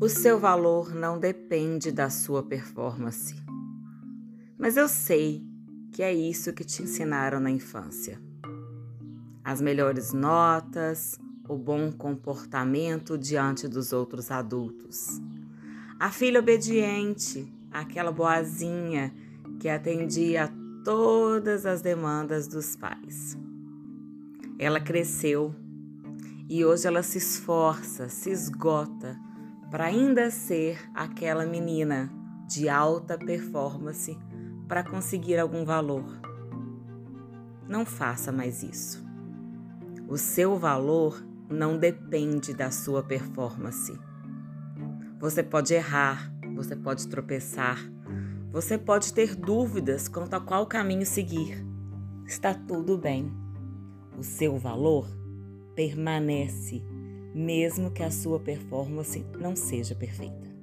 O seu valor não depende da sua performance. Mas eu sei que é isso que te ensinaram na infância. As melhores notas, o bom comportamento diante dos outros adultos. A filha obediente, aquela boazinha que atendia a todas as demandas dos pais. Ela cresceu e hoje ela se esforça, se esgota para ainda ser aquela menina de alta performance para conseguir algum valor. Não faça mais isso. O seu valor não depende da sua performance. Você pode errar, você pode tropeçar, você pode ter dúvidas quanto a qual caminho seguir. Está tudo bem. O seu valor permanece mesmo que a sua performance não seja perfeita.